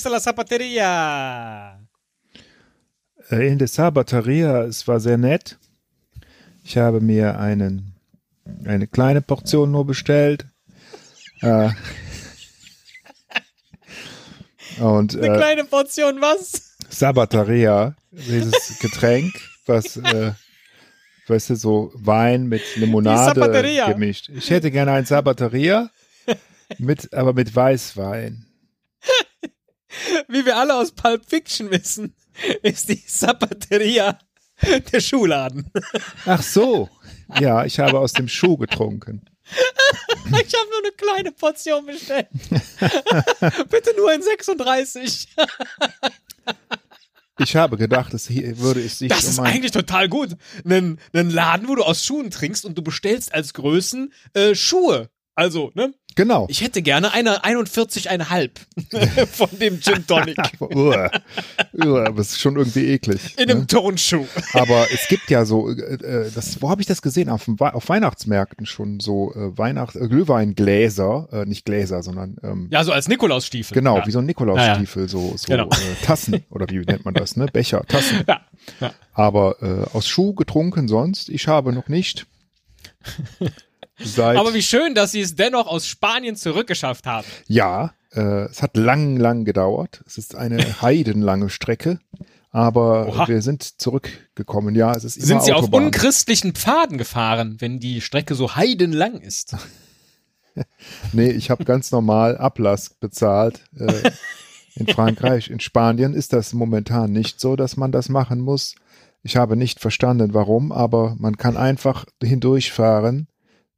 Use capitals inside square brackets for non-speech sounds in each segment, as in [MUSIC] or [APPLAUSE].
¿dónde está la zapatería? Äh, In der Sabateria, es war sehr nett. Ich habe mir einen, eine kleine Portion nur bestellt. Äh, [LAUGHS] und Eine äh, kleine Portion was? Sabateria, dieses Getränk, was, äh, weißt du, so Wein mit Limonade gemischt. Ich hätte gerne ein Sabateria, mit, aber mit Weißwein. Wie wir alle aus Pulp Fiction wissen, ist die Zapateria der Schuhladen. Ach so. Ja, ich habe aus dem Schuh getrunken. Ich habe nur eine kleine Portion bestellt. Bitte nur in 36. Ich habe gedacht, es hier würde es sich Das ist eigentlich total gut. Einen, einen Laden, wo du aus Schuhen trinkst und du bestellst als Größen äh, Schuhe. Also, ne? Genau. Ich hätte gerne eine 41,5 [LAUGHS] von dem Gin Tonic [LAUGHS] Uah. Uah, aber es ist schon irgendwie eklig. in einem ne? Turnschuh. Aber es gibt ja so, äh, äh, das, wo habe ich das gesehen? Auf, auf Weihnachtsmärkten schon so äh, Weihnacht, äh, Glühweingläser, äh, nicht Gläser, sondern ähm, Ja, so als Nikolausstiefel. genau, ja. wie so ein Nikolausstiefel, so, so Genau. äh, Tassen [LAUGHS] oder wie nennt man das, ne? Becher, Tassen. Ja. ja. Aber äh, aus Schuh getrunken sonst, ich habe noch nicht. Seit, Aber wie schön, dass sie es dennoch aus Spanien zurückgeschafft haben. ja, äh, es hat lang, lang gedauert. Es ist eine [LAUGHS] heidenlange Strecke. Aber Oha. wir sind zurückgekommen. Ja, es ist immer Sind sie auf Autobahn. unchristlichen Pfaden gefahren, wenn die Strecke so heidenlang ist? [LAUGHS] Nee, ich habe ganz normal Ablass bezahlt äh, in [LAUGHS] Frankreich. In Spanien ist das momentan nicht so, dass man das machen muss. Ich habe nicht verstanden, warum, aber man kann einfach hindurchfahren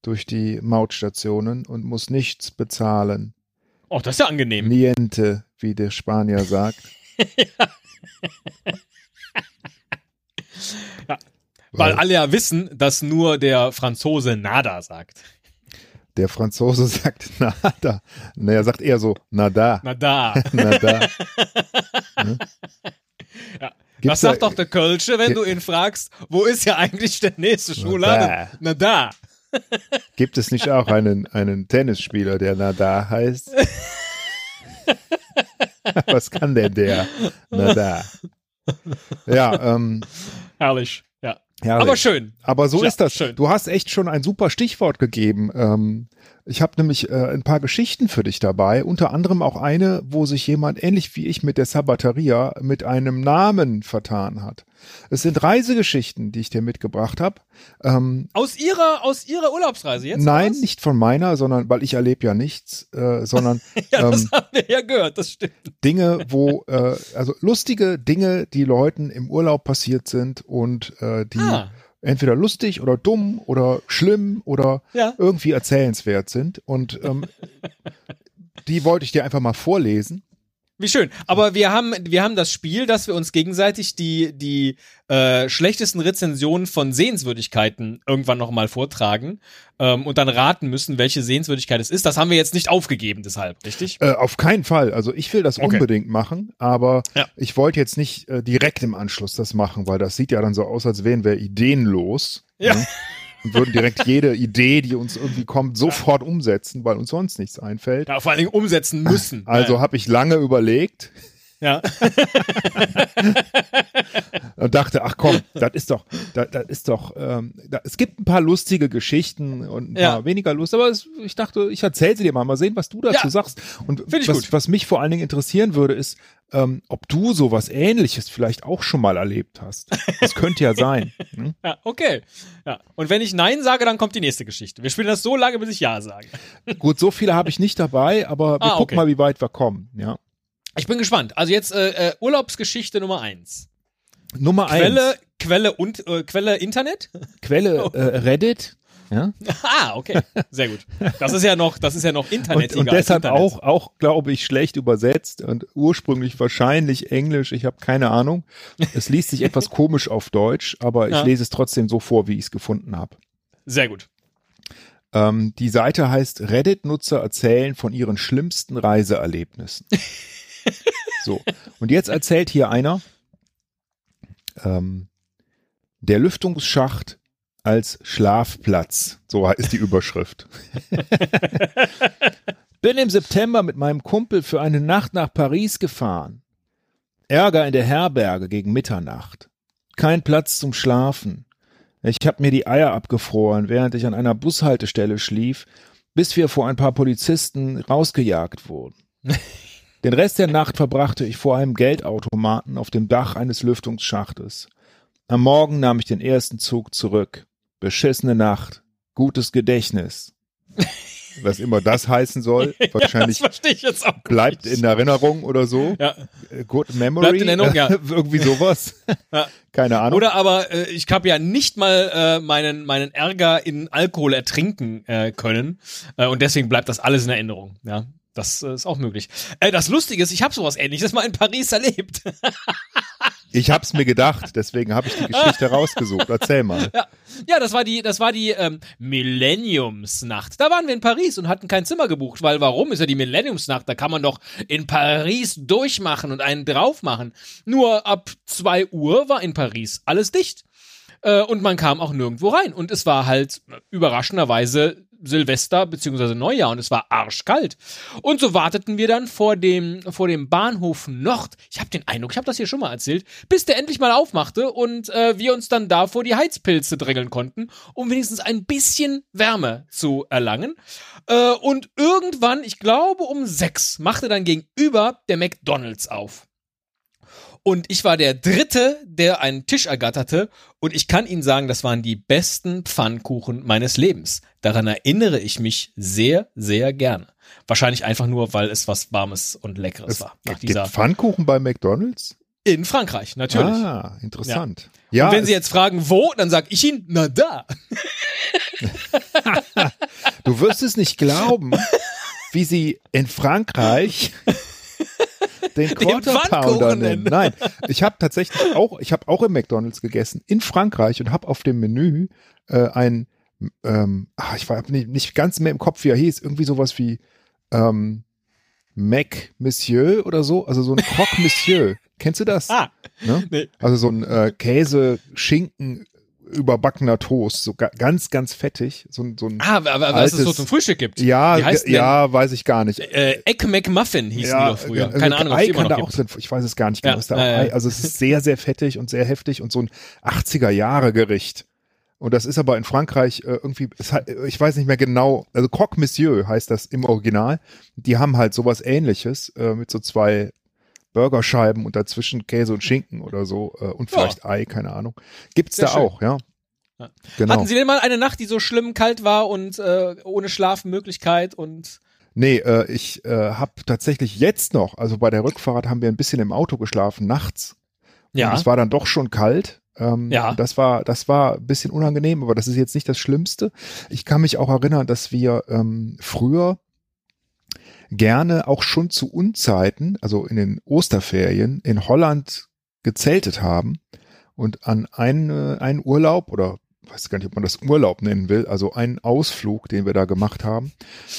durch die Mautstationen und muss nichts bezahlen. Oh, das ist ja angenehm. Niente, wie der Spanier sagt. [LAUGHS] Ja. Weil Weil alle ja wissen, dass nur der Franzose nada sagt. der Franzose sagt nada. Ne, er sagt eher so nada. Nada. [LAUGHS] Nada. [LAUGHS] Ne? Ja. Gibt's Was sagt da- doch der Kölsche, wenn du ihn fragst, wo ist ja eigentlich der nächste Schuhladen? Na da. Gibt es nicht auch einen, einen Tennisspieler, der Nada heißt? [LAUGHS] Was kann denn der? Nada. Ja, ähm, Herrlich. Ja. herrlich. Aber schön. Aber so Ja, ist das. schön. Du hast echt schon ein super Stichwort gegeben. Ähm, ich habe nämlich äh, ein paar Geschichten für dich dabei, unter anderem auch eine, wo sich jemand ähnlich wie ich mit der Sabateria mit einem Namen vertan hat. Es sind Reisegeschichten, die ich dir mitgebracht habe. Ähm, Aus ihrer, aus ihrer Urlaubsreise jetzt? nein, nicht von meiner, sondern weil ich erlebe ja nichts, äh, sondern [LAUGHS] Ja, das ähm, haben wir ja gehört, das stimmt. Dinge, wo, äh, also lustige Dinge, die Leuten im Urlaub passiert sind und äh, die Ah. Entweder lustig oder dumm oder schlimm oder Ja. irgendwie erzählenswert sind. Und ähm, [LAUGHS] die wollte ich dir einfach mal vorlesen. Wie schön. Aber wir haben, wir haben das Spiel, dass wir uns gegenseitig die, die äh, schlechtesten Rezensionen von Sehenswürdigkeiten irgendwann nochmal vortragen ähm, und dann raten müssen, welche Sehenswürdigkeit es ist. Das haben wir jetzt nicht aufgegeben, deshalb, richtig? Äh, auf keinen Fall. Also ich will das Okay. unbedingt machen, aber Ja. ich wollte jetzt nicht äh, direkt im Anschluss das machen, weil das sieht ja dann so aus, als wären wir ideenlos. Ja. Ne? [LAUGHS] Und würden direkt jede Idee, die uns irgendwie kommt, sofort umsetzen, weil uns sonst nichts einfällt. Ja, vor allen Dingen umsetzen müssen. Also habe ich lange überlegt ja. [LAUGHS] und dachte, ach komm, das ist doch, das, das ist doch, ähm, da, es gibt ein paar lustige Geschichten und ein Ja. paar weniger Lust, aber es, ich dachte, ich erzähle sie dir mal, mal sehen, was du dazu Ja. sagst. Und was, gut. was mich vor allen Dingen interessieren würde, ist, ähm, ob du sowas ähnliches vielleicht auch schon mal erlebt hast. Das könnte ja [LAUGHS] sein. Hm? ja, okay. Ja. Und wenn ich Nein sage, dann kommt die nächste Geschichte. Wir spielen das so lange, bis ich Ja sage. Gut, so viele habe ich nicht dabei, aber wir Ah, gucken okay. mal, wie weit wir kommen. Ja. Ich bin gespannt. Also jetzt äh, äh, Urlaubsgeschichte Nummer eins. Nummer Quelle, eins. Quelle und äh, Quelle Internet? Quelle [LAUGHS] äh, Reddit. Ja. [LAUGHS] ah, okay. Sehr gut. Das ist ja noch, das ist ja noch Und, internetiger und als deshalb Internet. auch, auch glaube ich, schlecht übersetzt und ursprünglich wahrscheinlich Englisch. Ich habe keine Ahnung. Es liest sich etwas [LAUGHS] komisch auf Deutsch, aber ich Ja. lese es trotzdem so vor, wie ich es gefunden habe. Sehr gut. Ähm, die Seite heißt Reddit-Nutzer erzählen von ihren schlimmsten Reiseerlebnissen. So, und jetzt erzählt hier einer, ähm, der Lüftungsschacht als Schlafplatz. So ist die Überschrift. [LAUGHS] Bin im September mit meinem Kumpel für eine Nacht nach Paris gefahren. Ärger in der Herberge gegen Mitternacht. Kein Platz zum Schlafen. Ich hab mir die Eier abgefroren, während ich an einer Bushaltestelle schlief, bis wir vor ein paar Polizisten rausgejagt wurden. [LAUGHS] Den Rest der Nacht verbrachte ich vor einem Geldautomaten auf dem Dach eines Lüftungsschachtes. Am Morgen nahm ich den ersten Zug zurück. Beschissene Nacht. Gutes Gedächtnis. [LAUGHS] Was immer das heißen soll. Wahrscheinlich [LAUGHS] ja, das verstehe ich jetzt auch bleibt in Erinnerung oder so. Ja. Good Memory. Bleibt in Erinnerung, ja. [LAUGHS] Irgendwie sowas. Ja. Keine Ahnung. Oder aber äh, ich habe ja nicht mal äh, meinen meinen Ärger in Alkohol ertrinken äh, können äh, und deswegen bleibt das alles in Erinnerung. Ja, das äh, ist auch möglich. Äh, das Lustige ist, ich habe sowas Ähnliches mal in Paris erlebt. [LAUGHS] Ich hab's mir gedacht, deswegen habe ich die Geschichte rausgesucht. Erzähl mal. Ja, ja das war die, das war die ähm, Millenniumsnacht. Da waren wir in Paris und hatten kein Zimmer gebucht, weil warum ist ja die Millenniumsnacht? Da kann man doch in Paris durchmachen und einen drauf machen. Nur ab zwei Uhr war in Paris alles dicht. Äh, und man kam auch nirgendwo rein. Und es war halt überraschenderweise Silvester beziehungsweise Neujahr und es war arschkalt. Und so warteten wir dann vor dem, vor dem Bahnhof Nord. Ich habe den Eindruck, ich habe das hier schon mal erzählt, bis der endlich mal aufmachte und äh, wir uns dann da vor die Heizpilze drängeln konnten, um wenigstens ein bisschen Wärme zu erlangen. Äh, und irgendwann, ich glaube um sechs, machte dann gegenüber der McDonalds auf. Und ich war der Dritte, der einen Tisch ergatterte. Und ich kann Ihnen sagen, das waren die besten Pfannkuchen meines Lebens. Daran erinnere ich mich sehr, sehr gerne. Wahrscheinlich einfach nur, weil es was Warmes und Leckeres Es war. Nach dieser Pfannkuchen bei McDonalds? in Frankreich, natürlich. Ah, interessant. Ja, und wenn Sie jetzt fragen, wo, dann sag ich Ihnen, na da. [LAUGHS] du wirst es nicht glauben, [LAUGHS] wie sie in Frankreich den [LAUGHS] Quarter Pounder nennen. Nein, ich habe tatsächlich auch, ich habe auch im McDonald's gegessen in Frankreich und habe auf dem Menü äh, ein, ähm, ah, ich war nicht, nicht ganz mehr im Kopf, wie er hieß, irgendwie sowas wie ähm, Mac Monsieur oder so, also so ein Croque Monsieur. Kennst du das? Ah, Ne? nee. Also so ein äh, Käse, Schinken, überbackener Toast, so ga ganz, ganz fettig. So, ein- so ein, ah aber, aber was es so Altes- zum Frühstück gibt. ja, ja, weiß ich gar nicht. Äh, Egg McMuffin hießen die doch früher. äh, Keine äh, Ahnung, ob Ei immer kann da gibt. auch drin. Ich weiß es gar nicht genau. Ja, ist da auch ja, ja. Ei. Also es ist sehr, sehr fettig und sehr heftig und so ein 80er Jahre Gericht. Und das ist aber in Frankreich äh, irgendwie, hat, ich weiß nicht mehr genau, also Croque Monsieur heißt das im Original. Die haben halt sowas ähnliches äh, mit so zwei Burgerscheiben und dazwischen Käse und Schinken oder so äh, und Ja. vielleicht Ei, keine Ahnung. Gibt's Sehr da schön. auch, ja. Ja. Genau. Hatten Sie denn mal eine Nacht, die so schlimm kalt war und äh, ohne Schlafmöglichkeit und Nee, äh, ich äh, habe tatsächlich jetzt noch, also bei der Rückfahrt haben wir ein bisschen im Auto geschlafen, nachts. Und es war dann doch schon kalt. Ähm, Ja. Das war, das war ein bisschen unangenehm, aber das ist jetzt nicht das Schlimmste. Ich kann mich auch erinnern, dass wir ähm, früher gerne auch schon zu Unzeiten, also in den Osterferien, in Holland gezeltet haben und an einen, einen Urlaub oder weiß gar nicht, ob man das Urlaub nennen will, also einen Ausflug, den wir da gemacht haben,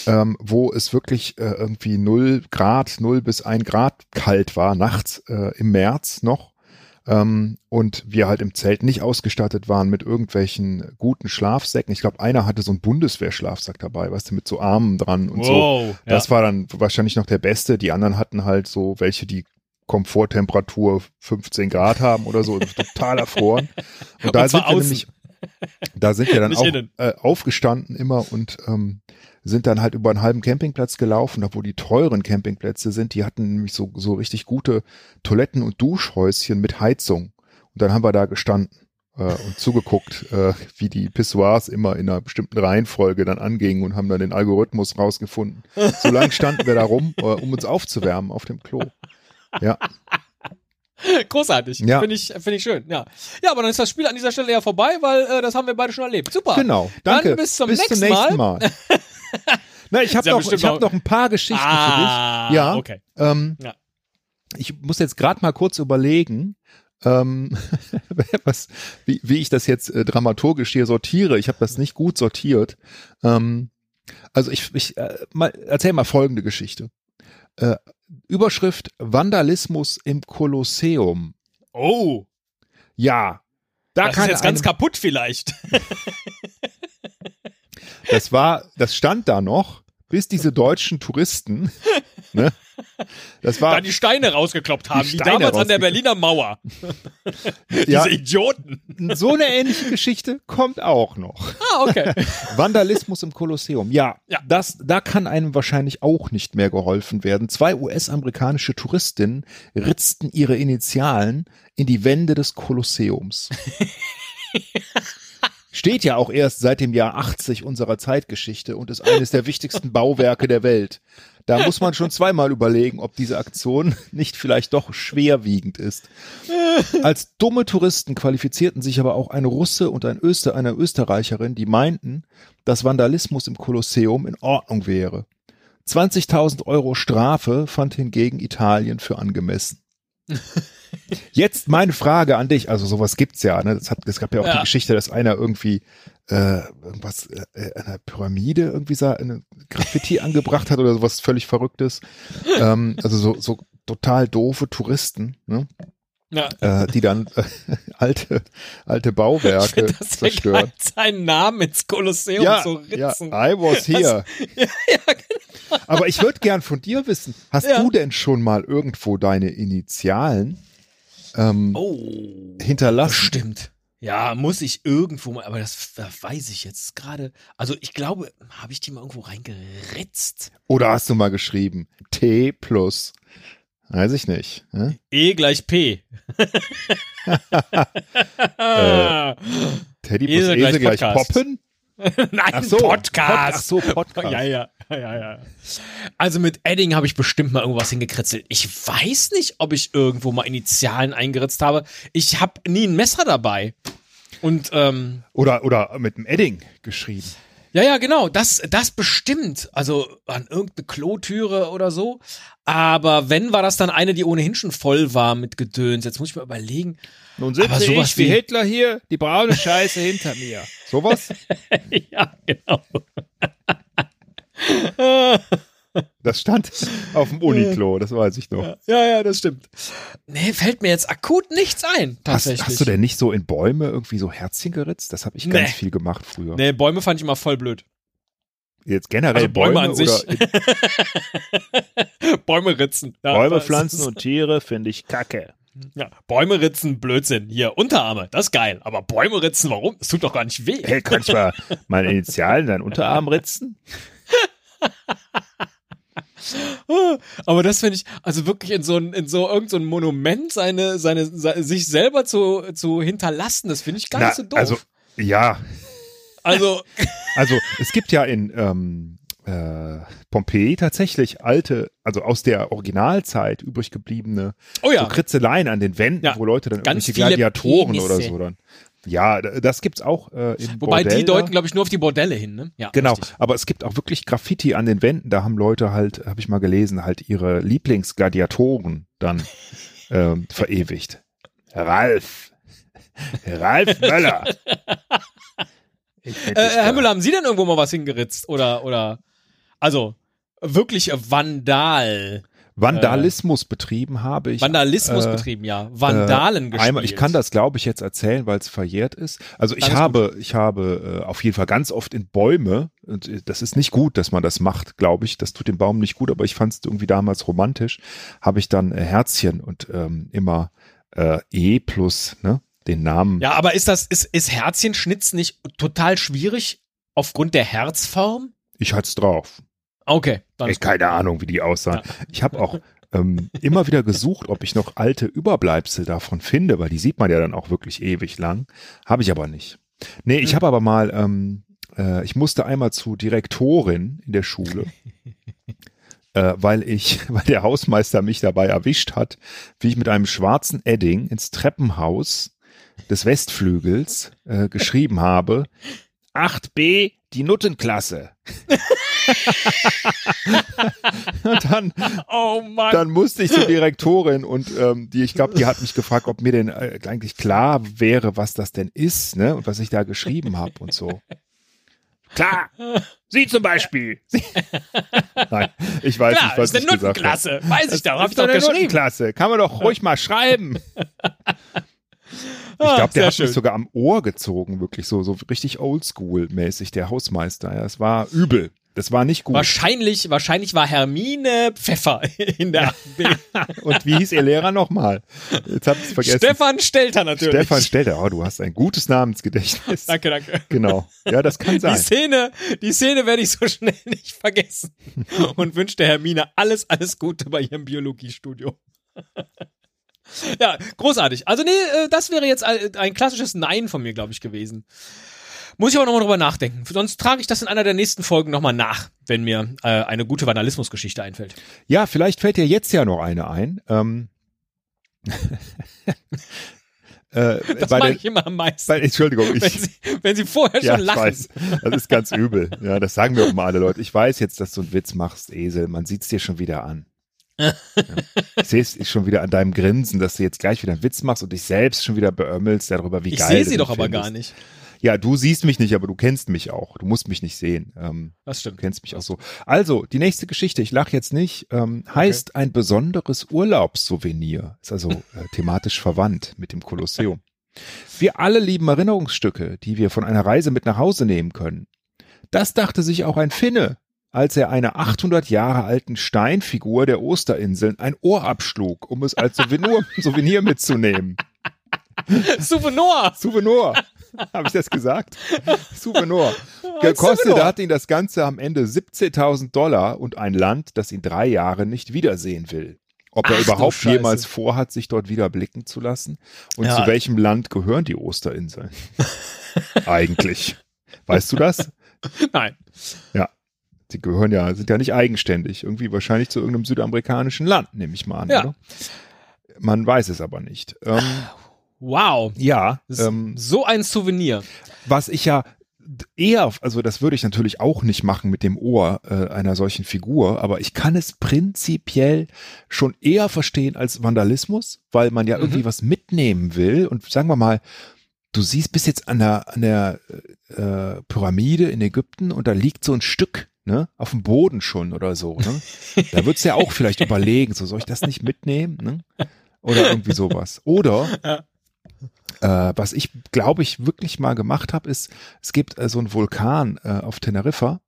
ähm, wo es wirklich äh, irgendwie 0 Grad, 0 bis 1 Grad kalt war, nachts äh, im März noch. Ähm, und wir halt im Zelt nicht ausgestattet waren mit irgendwelchen guten Schlafsäcken. Ich glaube, einer hatte so einen Bundeswehrschlafsack dabei, weißt du, mit so Armen dran und so. wow, Das war dann wahrscheinlich noch der beste. Die anderen hatten halt so welche, die Komforttemperatur 15 Grad haben oder so, [LAUGHS] total erfroren. Und da Und sind wir außen. nämlich, da sind wir dann Nicht auch äh, aufgestanden immer und ähm, sind dann halt über einen halben Campingplatz gelaufen, wo die teuren Campingplätze sind, die hatten nämlich so, so richtig gute Toiletten und Duschhäuschen mit Heizung. Und dann haben wir da gestanden äh, und zugeguckt, äh, wie die Pissoirs immer in einer bestimmten Reihenfolge dann angingen und haben dann den Algorithmus rausgefunden. So lange standen wir da rum, äh, um uns aufzuwärmen auf dem Klo. Ja, großartig. Ja. Finde ich, finde ich schön. Ja. ja, aber dann ist das Spiel an dieser Stelle ja vorbei, weil äh, das haben wir beide schon erlebt. Super. genau. Danke. Dann bis zum nächsten nächsten Mal. [LAUGHS] Na, ich habe noch, ich hab noch- ein paar Geschichten Ah, für dich. Ja. okay. Ähm, Ja. Ich muss jetzt gerade mal kurz überlegen, ähm, [LAUGHS] was, wie, wie ich das jetzt äh, dramaturgisch hier sortiere. Ich habe das nicht gut sortiert. Ähm, also ich, ich äh, mal, erzähl mal folgende Geschichte. Äh, Überschrift Vandalismus im Kolosseum. Oh, Ja, da das kann ist jetzt ganz kaputt vielleicht. [LAUGHS] Das war, das stand da noch, bis diese deutschen Touristen, ne, das war da die Steine rausgekloppt haben, Die wie Steine damals an der. Berliner Mauer. [LAUGHS] ja, Diese Idioten. so eine ähnliche Geschichte kommt auch noch. Ah, okay. [LAUGHS] Vandalismus im Kolosseum. Ja, Ja. Das, da kann einem wahrscheinlich auch nicht mehr geholfen werden. Zwei US-amerikanische Touristinnen ritzten ihre Initialen in die Wände des Kolosseums. [LAUGHS] Steht ja auch erst seit dem Jahr 80 unserer Zeitgeschichte und ist eines der wichtigsten Bauwerke der Welt. Da muss man schon zweimal überlegen, ob diese Aktion nicht vielleicht doch schwerwiegend ist. Als dumme Touristen qualifizierten sich aber auch ein Russe und ein Öster, eine Österreicherin, die meinten, dass Vandalismus im Kolosseum in Ordnung wäre. 20.000 Euro Strafe fand hingegen Italien für angemessen. [LAUGHS] Jetzt meine Frage an dich, also sowas gibt's ja, ne? Das hat, es gab ja auch Ja. die Geschichte, dass einer irgendwie äh, irgendwas, äh, eine Pyramide irgendwie sah, eine Graffiti angebracht hat oder sowas völlig Verrücktes. Ähm, also so, so total doofe Touristen, ne? Ja. äh, die dann äh, [LAUGHS] alte, alte Bauwerke Das ist ja zerstören. seinen Namen ins Kolosseum Ja, zu ja, ritzen. I was here. [LAUGHS] ja, genau. Aber ich würde gern von dir wissen, hast Ja. du denn schon mal irgendwo deine Initialen ähm, Oh. hinterlassen? Stimmt. Ja, muss ich irgendwo mal, aber das, das weiß ich jetzt gerade. Also ich glaube, habe ich die mal irgendwo reingeritzt? Oder hast du mal geschrieben T plus? Weiß ich nicht. Ne? E gleich P. Äh, Teddy plus Esel Esel, gleich gleich. Poppen? [LAUGHS] Nein, Ach so, Podcast. Pod, ach so, Podcast. Ja, ja, ja, ja, ja. Also mit Edding habe ich bestimmt mal irgendwas hingekritzelt. Ich weiß nicht, ob ich irgendwo mal Initialen eingeritzt habe. Ich habe nie ein Messer dabei. Und ähm, Oder, oder mit dem Edding geschrieben. Ja, ja, genau, das, das bestimmt. Also an irgendeine Klotüre oder so. Aber wenn, war das dann eine, die ohnehin schon voll war mit Gedöns. Jetzt muss ich mal überlegen. Nun sitze Aber sowas ich wie wie- Hitler hier, die braune Scheiße hinter mir. Sowas? [LAUGHS] ja, genau. [LAUGHS] Das stand auf dem Uniklo, das weiß ich noch. Ja, ja, das stimmt. Nee, fällt mir jetzt akut nichts ein, Hast, tatsächlich. hast du denn nicht so in Bäume irgendwie so Herzchen geritzt? Das habe ich ganz Nee. viel gemacht früher. Nee, Bäume fand ich immer voll blöd. Jetzt generell Also Bäume Bäume, an sich. [LAUGHS] Bäume ritzen. Ja, Bäume, Pflanzen und Tiere finde ich kacke. Ja, Bäume ritzen, Blödsinn. Hier, Unterarme, das ist geil. Aber Bäume ritzen, warum? Das tut doch gar nicht weh. Hey, kann ich mal [LAUGHS] meine Initialen in deinen Unterarm ritzen? [LAUGHS] Aber das finde ich, also wirklich in so ein, in so irgend so Monument seine, seine, se- sich selber zu, zu hinterlassen, das finde ich gar Na, nicht so doof. also ja, also [LAUGHS] also es gibt ja in ähm, äh, Pompeji tatsächlich alte, also aus der Originalzeit übrig gebliebene oh ja, so Kritzeleien an den Wänden, Ja. wo Leute dann Ganz irgendwelche Gladiatoren Penisse. oder so dann. Ja, das gibt's auch äh, in wobei Bordell die deuten, glaube ich, nur auf die Bordelle hin, ne? Ja, Genau, richtig. aber es gibt auch wirklich Graffiti an den Wänden. Da haben Leute halt, habe ich mal gelesen, halt ihre Lieblingsgladiatoren dann [LAUGHS] ähm, verewigt. Ralf. Ralf Möller. [LAUGHS] Äh, Herr. Müller, haben Sie denn irgendwo mal was hingeritzt? Oder, oder, also, wirklich Vandal. Vandalismus betrieben habe ich. Vandalismus äh, betrieben, ja. Vandalen äh, gespielt. Einmal, ich kann das, glaube ich, jetzt erzählen, weil es verjährt ist. Also ich habe, ich habe äh, auf jeden Fall ganz oft in Bäume, und äh, das ist nicht gut, dass man das macht, glaube ich. Das tut dem Baum nicht gut, aber ich fand es irgendwie damals romantisch. Habe ich dann äh, Herzchen und ähm, immer äh, E plus, ne, den Namen. Ja, aber ist das, ist, ist Herzchenschnitz nicht total schwierig aufgrund der Herzform? Ich hatte es drauf. Okay, dann Ey, keine Ahnung, wie die aussahen. Ich habe auch ähm, immer wieder gesucht, ob ich noch alte Überbleibsel davon finde, weil die sieht man ja dann auch wirklich ewig lang. Habe ich aber nicht. Nee, ich habe aber mal, ähm, äh, ich musste einmal zu Direktorin in der Schule, [LAUGHS] äh, weil ich, [LAUGHS] weil der Hausmeister mich dabei erwischt hat, wie ich mit einem schwarzen Edding ins Treppenhaus des Westflügels äh, geschrieben habe, 8b, die Nuttenklasse. [LAUGHS] und dann Oh Mann. dann musste ich zur Direktorin und ähm, die, ich glaube, die hat mich gefragt, ob mir denn äh, eigentlich klar wäre, was das denn ist, ne? Und was ich da geschrieben habe und so. Klar. Sie zum Beispiel. Nein, ich weiß Klar, nicht, was ist eine ich habe. Nuttenklasse. Weiß ich doch, hab ich doch eine geschrieben. Nuttenklasse. Kann man doch ruhig mal schreiben. [LAUGHS] Ich Ah, glaube, der hat schön. mich sogar am Ohr gezogen, wirklich so, so richtig oldschool-mäßig, der Hausmeister. Ja, es war übel. Das war nicht gut. Wahrscheinlich, wahrscheinlich war Hermine Pfeffer in der. [LAUGHS] Und wie hieß ihr Lehrer nochmal? Jetzt hab ich's vergessen. Stefan Stelter natürlich. Stefan Stelter. Oh, du hast ein gutes Namensgedächtnis. Danke, danke. Genau. Ja, das kann Die sein. Szene, die Szene werde ich so [LAUGHS] schnell nicht vergessen. [LAUGHS] Und wünsche der Hermine alles, alles Gute bei ihrem Biologiestudium. Ja, großartig. Also nee, äh, das wäre jetzt ein ein klassisches Nein von mir, glaube ich, gewesen. Muss ich aber nochmal drüber nachdenken. Sonst trage ich das in einer der nächsten Folgen nochmal nach, wenn mir äh, eine gute Vandalismusgeschichte einfällt. Ja, vielleicht fällt dir jetzt ja noch eine ein. Ähm, [LAUGHS] äh, Das der, ich immer am meisten. bei, Entschuldigung, wenn, ich, sie, wenn sie vorher ja, schon ich lachen. weiß, das ist ganz übel. Ja, das sagen mir auch mal alle Leute. Ich weiß jetzt, dass du einen Witz machst, Esel. Man sieht's dir schon wieder an. Ja. Ich sehe es schon wieder an deinem Grinsen, dass du jetzt gleich wieder einen Witz machst und dich selbst schon wieder beömmelst darüber, wie Ich geil sehe du sie doch aber findest. gar nicht. Ja, du siehst mich nicht, aber du kennst mich auch. Du musst mich nicht sehen. Ähm, Das Du stimmt. kennst mich auch so. Also, die nächste Geschichte, ich lache jetzt nicht, ähm, heißt ein besonderes Urlaubssouvenir. Ist also äh, thematisch verwandt mit dem Kolosseum. [LAUGHS] Wir alle lieben Erinnerungsstücke, die wir von einer Reise mit nach Hause nehmen können. Das dachte sich auch ein Finne, als er einer 800 Jahre alten Steinfigur der Osterinseln ein Ohr abschlug, um es als Souvenir, [LAUGHS] Souvenir mitzunehmen. Souvenir! Souvenir. Habe ich das gesagt? Souvenir. Gekostet hat ihn das Ganze am Ende 17.000 Dollar und ein Land, das ihn drei Jahre nicht wiedersehen will. Ob er Ach überhaupt jemals vorhat, sich dort wieder blicken zu lassen? Und Ja. zu welchem Land gehören die Osterinseln? Eigentlich. Weißt du das? [LAUGHS] Nein. Sie gehören ja, sind ja nicht eigenständig. Irgendwie wahrscheinlich zu irgendeinem südamerikanischen Land, nehme ich mal an, Ja. oder? Man weiß es aber nicht. Ähm, Wow. ja, ähm, so ein Souvenir. was ich ja eher, also das würde ich natürlich auch nicht machen mit dem Ohr äh, einer solchen Figur, aber ich kann es prinzipiell schon eher verstehen als Vandalismus, weil man ja Mhm. irgendwie was mitnehmen will und sagen wir mal, du siehst bis jetzt an der, an der äh, Pyramide in Ägypten und da liegt so ein Stück ne, auf dem Boden schon oder so. Ne? Da würdest du ja auch vielleicht [LAUGHS] überlegen, so soll ich das nicht mitnehmen? Ne? Oder irgendwie sowas. Oder äh, was ich, glaube ich, wirklich mal gemacht habe, ist, es gibt äh, so einen Vulkan äh, auf Teneriffa,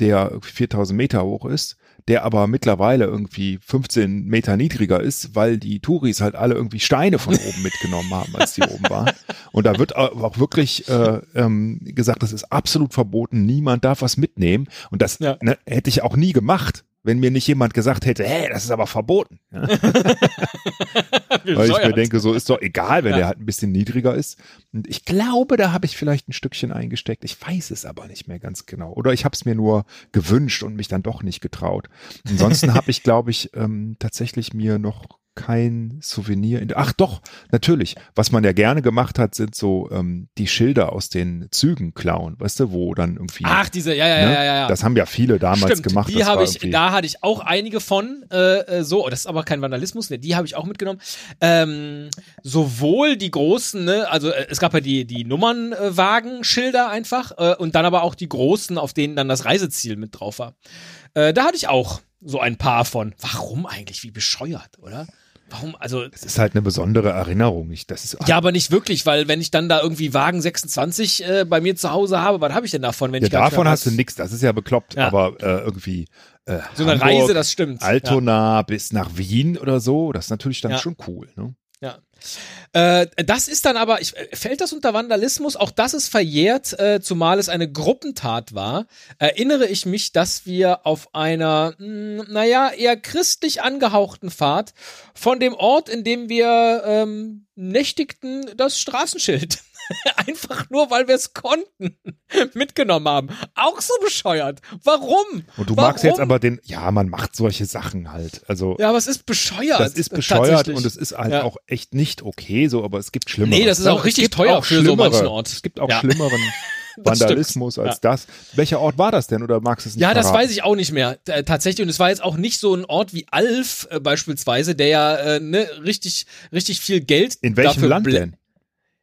der irgendwie 4000 Meter hoch ist, der aber mittlerweile irgendwie 15 Meter niedriger ist, weil die Touris halt alle irgendwie Steine von oben mitgenommen haben, als die oben waren. Und da wird au- auch wirklich äh, ähm, gesagt, das ist absolut verboten, niemand darf was mitnehmen. Und das Ja. ne, hätte ich auch nie gemacht, wenn mir nicht jemand gesagt hätte, hey, das ist aber verboten. Ja? [LAUGHS] [LAUGHS] Weil ich mir denke, so ist doch egal, wenn Ja. der halt ein bisschen niedriger ist. Und ich glaube, da habe ich vielleicht ein Stückchen eingesteckt. Ich weiß es aber nicht mehr ganz genau. Oder ich habe es mir nur gewünscht und mich dann doch nicht getraut. Ansonsten [LAUGHS] habe ich, glaube ich, ähm, tatsächlich mir noch kein Souvenir. In Ach doch, natürlich. Was man ja gerne gemacht hat, sind so ähm, die Schilder aus den Zügen klauen. Weißt du, wo dann irgendwie. Ach, diese, ja, ja, ne? ja, ja, ja. Das haben ja viele damals Stimmt, gemacht. die habe ich, da hatte ich auch einige von, äh, äh, so, das ist aber kein Vandalismus, ne, die habe ich auch mitgenommen. Ähm, sowohl die großen, ne, also äh, es gab ja die, die Nummernwagenschilder einfach, äh, und dann aber auch die großen, auf denen dann das Reiseziel mit drauf war. Äh, da hatte ich auch so ein paar von. Warum eigentlich? Wie bescheuert, oder? Warum, also, Das ist halt eine besondere Erinnerung. Ich, das ist ja, aber nicht wirklich, weil wenn ich dann da irgendwie Wagen 26 äh, bei mir zu Hause habe, was habe ich denn davon, wenn Ja, ich davon hast du nichts, das ist ja bekloppt, Ja. aber äh, irgendwie äh, So eine Hamburg, Reise, das stimmt. Altona bis nach Wien oder so, das ist natürlich dann Ja. schon cool. Ne? Ja. Äh, das ist dann aber, ich, äh, fällt das unter Vandalismus? Auch das ist verjährt, äh, zumal es eine Gruppentat war. Erinnere ich mich, dass wir auf einer, mh, naja, eher christlich angehauchten Fahrt von dem Ort, in dem wir ähm, nächtigten, das Straßenschild. [LAUGHS] Einfach nur, weil wir es konnten, [LAUGHS] mitgenommen haben. Auch so bescheuert. Warum? Und du Warum? magst jetzt aber den, ja, man macht solche Sachen halt. Also Ja, aber es ist bescheuert. das ist bescheuert und es ist halt Ja. auch echt nicht okay, so, aber es gibt schlimmere. Nee, das ist auch richtig teuer für so manchen Ort. Es gibt auch Ja. schlimmeren [LAUGHS] Das Vandalismus als das. Welcher Ort war das denn oder magst du es nicht Ja, das verraten? weiß ich auch nicht mehr. T tatsächlich. Und es war jetzt auch nicht so ein Ort wie Alf äh, beispielsweise, der ja äh, ne, richtig, richtig viel Geld In welchem Land denn?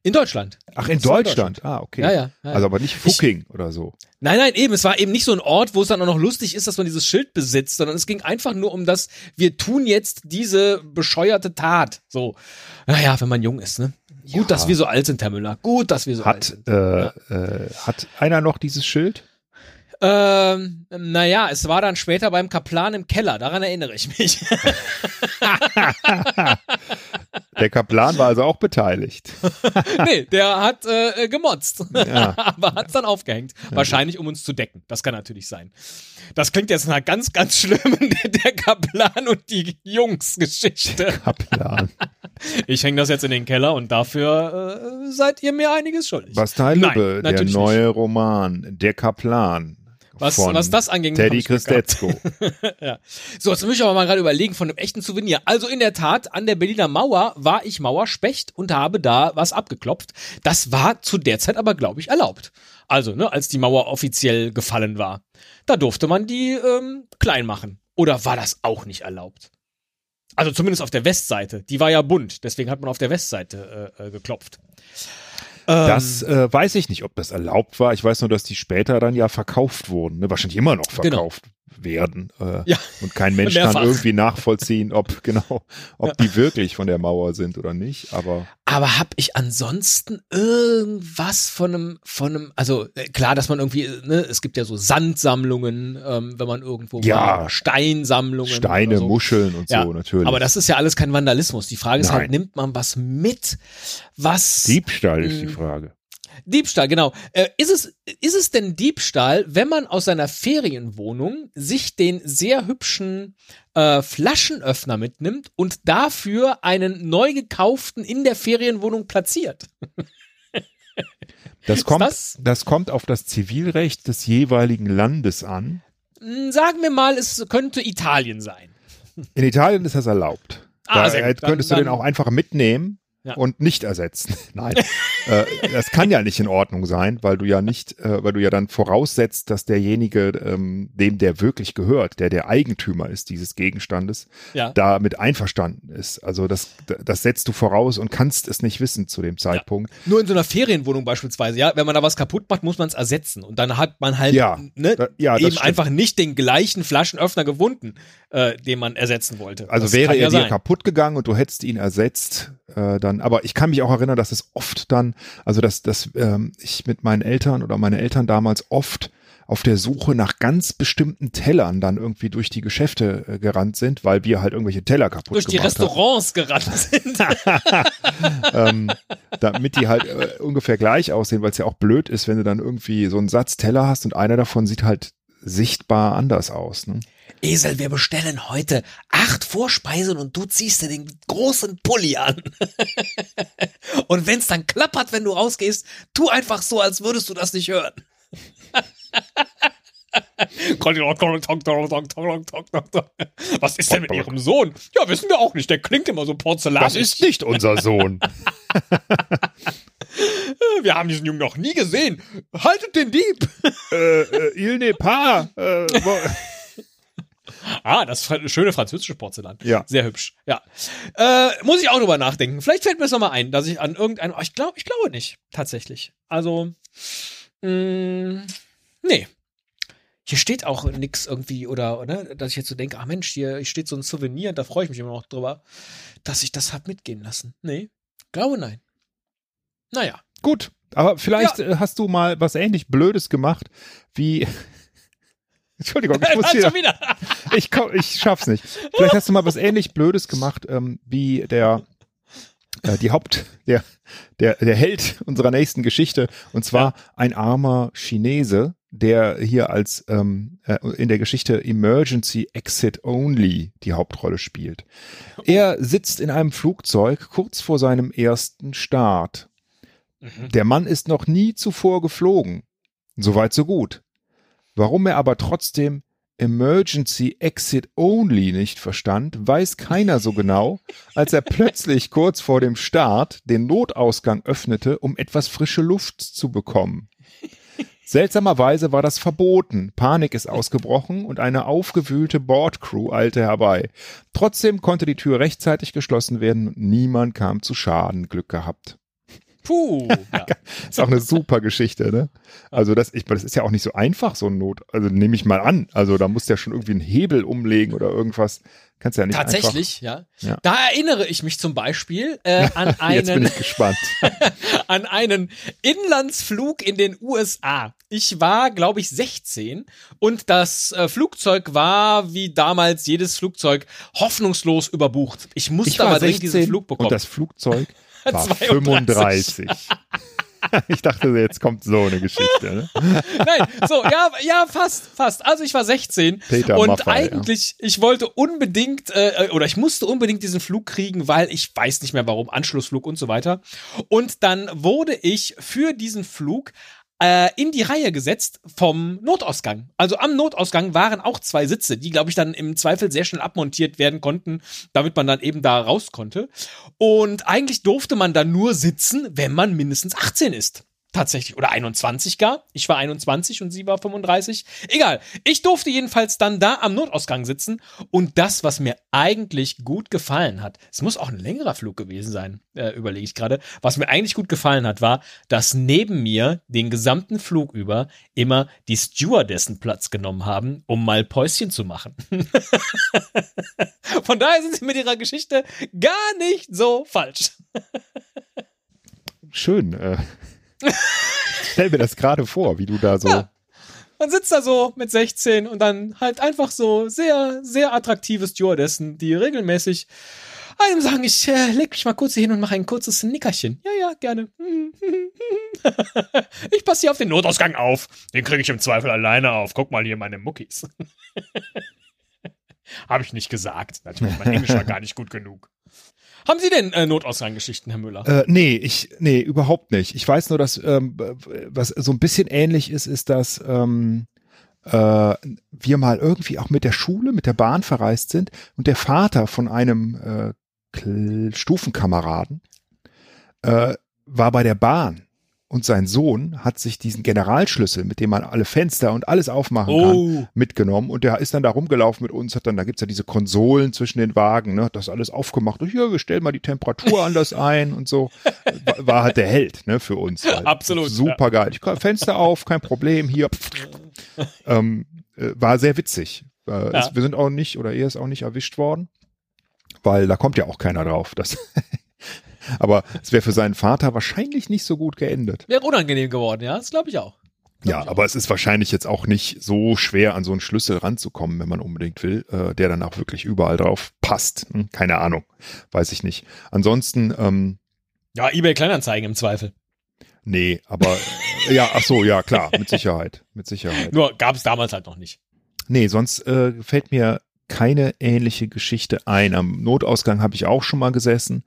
In Deutschland. Ach, in in Deutschland. Ah, okay. Ja, ja. ja, ja. Also aber nicht Fucking oder so. Nein, nein, eben. Es war eben nicht so ein Ort, wo es dann auch noch lustig ist, dass man dieses Schild besitzt, sondern es ging einfach nur um das, wir tun jetzt diese bescheuerte Tat. So. Naja, wenn man jung ist, ne? Ja. Gut, dass wir so alt sind, Herr Müller. Gut, dass wir so alt Hat, sind. äh, äh, hat einer noch dieses Schild? Ähm, naja, es war dann später beim Kaplan im Keller, daran erinnere ich mich. [LAUGHS] [LAUGHS] Der Kaplan war also auch beteiligt. [LAUGHS] nee, der hat äh, gemotzt, Ja. [LAUGHS] aber hat es dann aufgehängt. Wahrscheinlich, um uns zu decken. Das kann natürlich sein. Das klingt jetzt nach ganz, ganz schlimmen [LAUGHS] der Kaplan und die Jungs-Geschichte. Kaplan. Ich hänge das jetzt in den Keller und dafür äh, seid ihr mir einiges schuldig. Bastei Nein, Lübbe, der natürlich neue Roman, Der Kaplan. Was, was das anging, hab Teddy. Christetzko. [LAUGHS] ja. So, jetzt muss ich aber mal gerade überlegen von einem echten Souvenir. Also in der Tat, an der Berliner Mauer war ich Mauerspecht und habe da was abgeklopft. Das war zu der Zeit aber, glaube ich, erlaubt. Also, ne, als die Mauer offiziell gefallen war. Da durfte man die ähm, klein machen. Oder war das auch nicht erlaubt? Also zumindest auf der Westseite. Die war ja bunt, deswegen hat man auf der Westseite äh, äh, geklopft. Ähm, Das äh, weiß ich nicht, ob das erlaubt war. Ich weiß nur, dass die später dann ja verkauft wurden. Ne? Wahrscheinlich immer noch verkauft werden. Äh, Genau. Ja. Und kein Mensch Mehrfach. kann irgendwie nachvollziehen, ob [LAUGHS] genau, ob die wirklich von der Mauer sind oder nicht. Aber Aber hab ich ansonsten irgendwas von einem, von einem, also äh, klar, dass man irgendwie, äh, ne, es gibt ja so Sandsammlungen, ähm, wenn man irgendwo Ja. war, Steinsammlungen. Steine, so. Muscheln und Ja, so natürlich. Aber das ist ja alles kein Vandalismus. Die Frage ist halt, nimmt man was mit, was Diebstahl ist die. Frage. Diebstahl, genau. Äh, ist, es, ist es denn Diebstahl, wenn man aus seiner Ferienwohnung sich den sehr hübschen äh, Flaschenöffner mitnimmt und dafür einen neu gekauften in der Ferienwohnung platziert? Das kommt, das? das? kommt auf das Zivilrecht des jeweiligen Landes an. Hm, Sagen wir mal, es könnte Italien sein. In Italien ist das erlaubt. Ah, da könntest Dann- du den auch einfach mitnehmen Ja. und nicht ersetzen. [LAUGHS] Nein, [LAUGHS] äh, das kann ja nicht in Ordnung sein, weil du ja nicht, äh, weil du ja dann voraussetzt, dass derjenige, ähm, dem der wirklich gehört, der der Eigentümer ist dieses Gegenstandes, Ja. damit einverstanden ist. Also das, das setzt du voraus und kannst es nicht wissen zu dem Zeitpunkt. Nur in so einer Ferienwohnung beispielsweise, ja, wenn man da was kaputt macht, muss man es ersetzen. Und dann hat man halt Ja, ne, da- ja, eben einfach nicht den gleichen Flaschenöffner gefunden, äh, den man ersetzen wollte. Also Das wäre er ja dir sein. kaputt gegangen und du hättest ihn ersetzt, äh, dann, aber ich kann mich auch erinnern, dass es oft dann, also dass, dass ähm, ich mit meinen Eltern oder meine Eltern damals oft auf der Suche nach ganz bestimmten Tellern dann irgendwie durch die Geschäfte äh, gerannt sind, weil wir halt irgendwelche Teller kaputt durch die Restaurants gerannt sind. haben, [LAUGHS] ähm, damit die halt äh, ungefähr gleich aussehen, weil es ja auch blöd ist, wenn du dann irgendwie so einen Satz Teller hast und einer davon sieht halt sichtbar anders aus. Ne? Esel, wir bestellen heute acht Vorspeisen und du ziehst dir den großen Pulli an. [LAUGHS] und wenn's dann klappert, wenn du rausgehst, tu einfach so, als würdest du das nicht hören. [LAUGHS] Was ist denn mit ihrem Sohn? Ja, wissen wir auch nicht. Der klingt immer so porzellanisch. Das ist nicht unser Sohn. Wir haben diesen Jungen noch nie gesehen. Haltet den Dieb. äh, äh, il n'est pas. Äh, Ah, das schöne französische Porzellan. Ja. Sehr hübsch. Ja. Äh, muss ich auch drüber nachdenken. Vielleicht fällt mir es nochmal ein, dass ich an irgendeinem. oh, Ich glaube, ich glaube nicht. Tatsächlich. Also. Mh, nee. Hier steht auch nix irgendwie, oder, oder, dass ich jetzt so denke, ach Mensch, hier steht so ein Souvenir, da freue ich mich immer noch drüber, dass ich das hab mitgehen lassen. Nee. Glaube nein. Naja. Gut, aber vielleicht äh, hast du mal was ähnlich Blödes gemacht wie. [LAUGHS] Entschuldigung, ich [LAUGHS] muss Schon hier. wieder. [LAUGHS] Ich, komm, ich schaff's nicht. Vielleicht hast du mal was ähnlich Blödes gemacht ähm, wie der. Äh, die Haupt, der, der, der Held unserer nächsten Geschichte, und zwar ein armer Chinese, der hier als ähm, äh, in der Geschichte Emergency Exit Only die Hauptrolle spielt. Er sitzt in einem Flugzeug kurz vor seinem ersten Start. Der Mann ist noch nie zuvor geflogen. Soweit so gut. Warum er aber trotzdem Emergency Exit Only nicht verstand, weiß keiner so genau, als er plötzlich kurz vor dem Start den Notausgang öffnete, um etwas frische Luft zu bekommen. Seltsamerweise war das verboten. Panik ist ausgebrochen und eine aufgewühlte Bordcrew eilte herbei. Trotzdem konnte die Tür rechtzeitig geschlossen werden und niemand kam zu Schaden. Glück gehabt. Puh. Ja. [LAUGHS] Ist auch eine super Geschichte, ne? Also das, ich, das ist ja auch nicht so einfach, so ein Not. Also nehme ich mal an. Also da musst du ja schon irgendwie einen Hebel umlegen oder irgendwas. Kannst ja nicht Tatsächlich, ja. Ja. Da erinnere ich mich zum Beispiel äh, [LAUGHS] an einfach. Einen, [LAUGHS] an einen Inlandsflug in den USA. Ich war, glaube ich, 16 und das äh, Flugzeug war wie damals jedes Flugzeug hoffnungslos überbucht. Ich musste Ich aber dringend 16 diesen Flug bekommen. und das Flugzeug [LAUGHS] war 32. 35. [LAUGHS] ich dachte, jetzt kommt so eine Geschichte. Ne? [LAUGHS] Nein, so, ja, ja, fast, fast. Also ich war 16 Peter und Maffay, ja. eigentlich, ich wollte unbedingt, äh, oder ich musste unbedingt diesen Flug kriegen, weil ich weiß nicht mehr warum, Anschlussflug und so weiter. Und dann wurde ich für diesen Flug äh, in die Reihe gesetzt vom Notausgang. Also am Notausgang waren auch zwei Sitze, die, glaube ich, dann im Zweifel sehr schnell abmontiert werden konnten, damit man dann eben da raus konnte. Und eigentlich durfte man da nur sitzen, wenn man mindestens 18 ist. Tatsächlich. Oder 21 gar. Ich war 21 und sie war 35. Egal. Ich durfte jedenfalls dann da am Notausgang sitzen. Und das, was mir eigentlich gut gefallen hat, es muss auch ein längerer Flug gewesen sein, äh, überlege ich gerade. Was mir eigentlich gut gefallen hat, war, dass neben mir den gesamten Flug über immer die Stewardessen Platz genommen haben, um mal Päuschen zu machen. [LAUGHS] Von daher sind sie mit ihrer Geschichte gar nicht so falsch. Schön. Äh. Stell mir das gerade vor, wie du da so. Ja. Man sitzt da so mit 16 und dann halt einfach so sehr, sehr attraktive Stewardessen, die regelmäßig einem sagen, ich äh, leg mich mal kurz hier hin und mache ein kurzes Nickerchen. Ja, ja, gerne. [LAUGHS] ich passe hier auf den Notausgang auf. Den kriege ich im Zweifel alleine auf. Guck mal hier meine Muckis. [LAUGHS] Habe ich nicht gesagt. Natürlich, mein Englisch war gar nicht gut genug. Haben Sie denn äh, Notausgangsgeschichten, Herr Müller? Äh, nee, ich, nee, überhaupt nicht. Ich weiß nur, dass ähm, was so ein bisschen ähnlich ist, ist, dass ähm, äh, wir mal irgendwie auch mit der Schule, mit der Bahn verreist sind und der Vater von einem äh, Stufenkameraden äh, war bei der Bahn und sein Sohn hat sich diesen Generalschlüssel, mit dem man alle Fenster und alles aufmachen kann, Oh, mitgenommen und der ist dann da rumgelaufen mit uns, hat dann, da gibt's ja diese Konsolen zwischen den Wagen, ne, hat das alles aufgemacht und hier, wir stellen mal die Temperatur anders ein und so. War, war halt der Held, ne, für uns. Halt. Absolut, Super geil. Ich kann Fenster auf, kein Problem, hier. ähm, äh, war sehr witzig. Äh, Ja. es, wir sind auch nicht, oder er ist auch nicht erwischt worden, weil da kommt ja auch keiner drauf. Das [LAUGHS] Aber es wäre für seinen Vater wahrscheinlich nicht so gut geendet. wäre unangenehm geworden, ja? Das glaube ich auch. Glaub Ja, ich auch. aber es ist wahrscheinlich jetzt auch nicht so schwer, an so einen Schlüssel ranzukommen, wenn man unbedingt will, äh, der dann auch wirklich überall drauf passt. Hm, keine Ahnung, weiß ich nicht. Ansonsten, ähm, Ja, eBay Kleinanzeigen im Zweifel. nee, aber [LAUGHS] ja, ach so, ja, klar, mit Sicherheit, mit Sicherheit. Nur gab es damals halt noch nicht. Nee, sonst äh, fällt mir keine ähnliche Geschichte ein. Am Notausgang habe ich auch schon mal gesessen.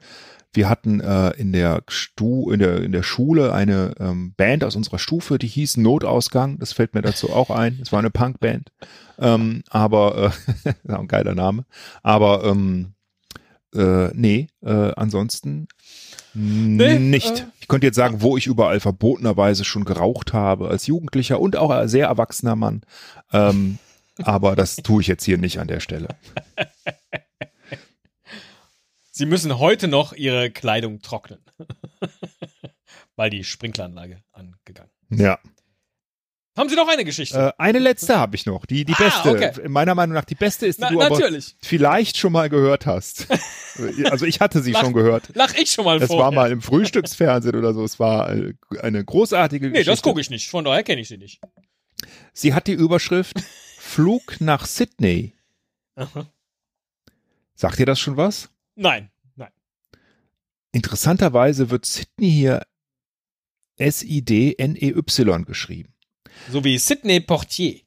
Wir hatten äh, in der Stu in der in der Schule eine ähm, Band aus unserer Stufe, die hieß Notausgang. Das fällt mir dazu auch ein. Es war eine Punkband, ähm, aber äh, [LAUGHS] ein geiler Name. Aber ähm, äh, nee, äh, ansonsten nicht. äh, ich könnte jetzt sagen, wo ich überall verbotenerweise schon geraucht habe als Jugendlicher und auch als sehr erwachsener Mann. Ähm, aber das tue ich jetzt hier nicht an der Stelle. [LAUGHS] Sie müssen heute noch ihre Kleidung trocknen. [LAUGHS] Weil die Sprinkleranlage angegangen. Ja. Haben Sie noch eine Geschichte? Äh, eine letzte habe ich noch, die die Ah, beste. okay. Meiner Meinung nach die beste ist, die Na, du aber natürlich. vielleicht schon mal gehört hast. [LAUGHS] also ich hatte sie Lach- schon gehört. Lach ich schon mal Es vor. war mal im Frühstücksfernsehen oder so. Es war äh, eine großartige Nee, Geschichte. das gucke ich nicht. Von daher kenne ich sie nicht. Sie hat die Überschrift [LAUGHS] Flug nach Sydney. Aha. Sagt ihr das schon was? Nein, nein. Interessanterweise wird Sydney hier S-I-D-N-E-Y geschrieben. So wie Sidney Portier.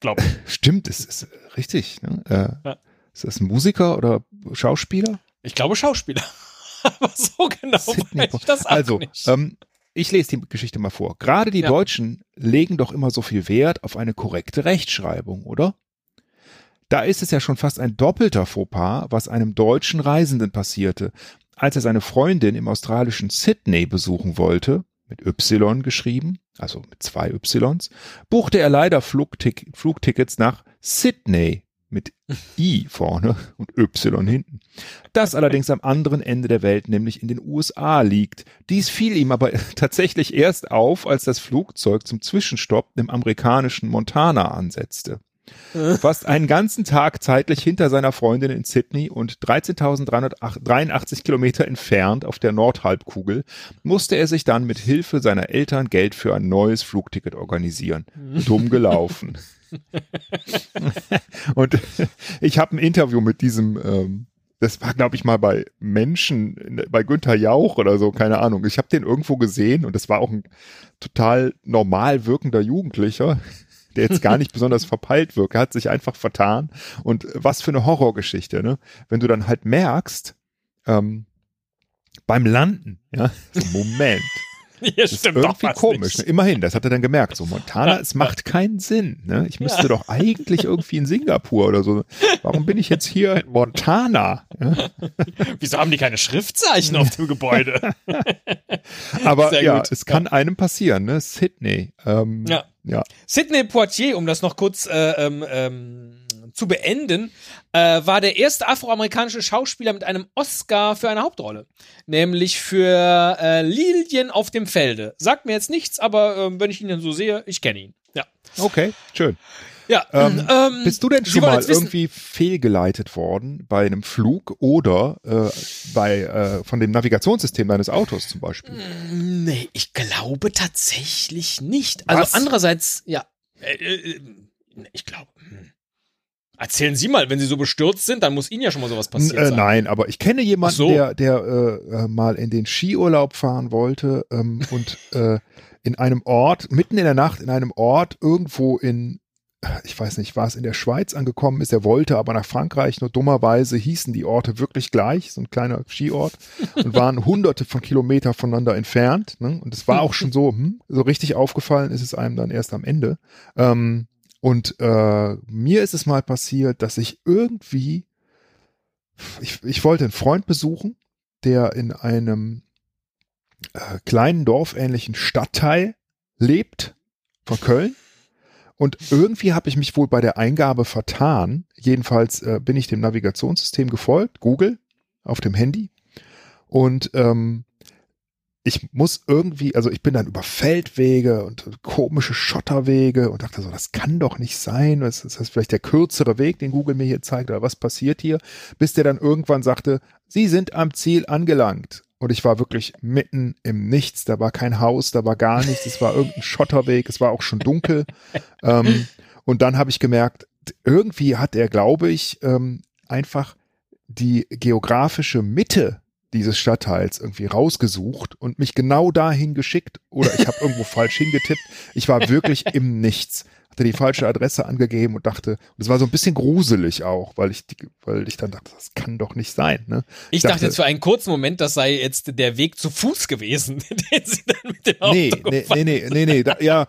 Glaub ich. [LAUGHS] Stimmt, es ist richtig. Ne? Äh, Ja. Ist das ein Musiker oder Schauspieler? Ich glaube Schauspieler. [LAUGHS] Aber so genau Sydney weiß ich das auch also, nicht. ähm, ich lese die Geschichte mal vor. Gerade die Ja. Deutschen legen doch immer so viel Wert auf eine korrekte Rechtschreibung, oder? Da ist es ja schon fast ein doppelter Fauxpas, was einem deutschen Reisenden passierte, als er seine Freundin im australischen Sydney besuchen wollte, mit Y geschrieben, also mit zwei Ys, buchte er leider Flugtick Flugtickets nach Sydney mit [LAUGHS] I vorne und Y hinten. Das allerdings am anderen Ende der Welt, nämlich in den USA liegt. Dies fiel ihm aber [LAUGHS] tatsächlich erst auf, als das Flugzeug zum Zwischenstopp im amerikanischen Montana ansetzte. [LAUGHS] Fast einen ganzen Tag zeitlich hinter seiner Freundin in Sydney und 13.383 Kilometer entfernt auf der Nordhalbkugel musste er sich dann mit Hilfe seiner Eltern Geld für ein neues Flugticket organisieren. Dumm gelaufen. [LAUGHS] und [LAUGHS] ich habe ein Interview mit diesem, ähm, das war glaube ich mal bei Menschen, bei Günther Jauch oder so, keine Ahnung. Ich habe den irgendwo gesehen und das war auch ein total normal wirkender Jugendlicher der jetzt gar [LAUGHS] nicht besonders verpeilt wirkt. Er hat sich einfach vertan. Und was für eine Horrorgeschichte, ne? Wenn du dann halt merkst, ähm, beim Landen, ja, [LAUGHS] so Moment. [LAUGHS] Ja, Das ist irgendwie komisch. Ne? Immerhin, das hat er dann gemerkt. So, Montana, es macht keinen Sinn. Ne? Ich müsste Ja. doch eigentlich irgendwie in Singapur oder so. Warum bin ich jetzt hier in Montana? Ja? Wieso haben die keine Schriftzeichen auf dem Gebäude? Aber Sehr ja, gut. es kann einem passieren, ne? Sydney. Ähm, Ja. Ja. Sidney Poitier, um das noch kurz äh, ähm, ähm, zu beenden, äh, war der erste afroamerikanische Schauspieler mit einem Oscar für eine Hauptrolle. Nämlich für äh, Lilien auf dem Felde. Sagt mir jetzt nichts, aber ähm, wenn ich ihn dann so sehe, ich kenne ihn. Ja. Okay, schön. Ja, Ähm, ähm, Bist du denn schon mal irgendwie fehlgeleitet worden bei einem Flug oder äh, bei äh, von dem Navigationssystem deines Autos zum Beispiel? Nee, ich glaube tatsächlich nicht. Also Was? andererseits, ja, äh, äh, ich glaube. hm. Erzählen Sie mal, wenn Sie so bestürzt sind, dann muss Ihnen ja schon mal sowas N- passiert Äh, nein, aber ich kenne jemanden, so. der, der äh, äh, mal in den Skiurlaub fahren wollte ähm, und äh, in einem Ort, mitten in der Nacht in einem Ort irgendwo in, ich weiß nicht, war es in der Schweiz angekommen ist, er wollte aber nach Frankreich, nur dummerweise hießen die Orte wirklich gleich, so ein kleiner Skiort und [LAUGHS] waren hunderte von Kilometer voneinander entfernt. Ne? Und es war auch schon so, hm, so richtig aufgefallen ist es einem dann erst am Ende. Ähm, und äh, mir ist es mal passiert, dass ich irgendwie, ich, ich wollte einen Freund besuchen, der in einem äh, kleinen dorfähnlichen Stadtteil lebt von Köln. Und irgendwie habe ich mich wohl bei der Eingabe vertan. Jedenfalls äh, bin ich dem Navigationssystem gefolgt, Google, auf dem Handy. Und ähm, ich muss irgendwie, also ich bin dann über Feldwege und komische Schotterwege und dachte so, das kann doch nicht sein. Das ist vielleicht der kürzere Weg, den Google mir hier zeigt, oder was passiert hier? Bis der dann irgendwann sagte, Sie sind am Ziel angelangt. Und ich war wirklich mitten im Nichts. Da war kein Haus, da war gar nichts. Es war irgendein Schotterweg, es war auch schon dunkel. [LAUGHS] ähm, und dann habe ich gemerkt, irgendwie hat er, glaube ich, ähm, einfach die geografische Mitte dieses Stadtteils irgendwie rausgesucht und mich genau dahin geschickt oder ich habe irgendwo falsch hingetippt. Ich war wirklich im Nichts. Hatte die falsche Adresse angegeben und dachte, und es war so ein bisschen gruselig auch, weil ich, weil ich dann dachte, das kann doch nicht sein. Ne? Ich dachte dachte- jetzt für einen kurzen Moment, das sei jetzt der Weg zu Fuß gewesen, [LAUGHS] den Sie dann mit dem Auto Nee, nee, nee, nee, nee, nee, da, ja,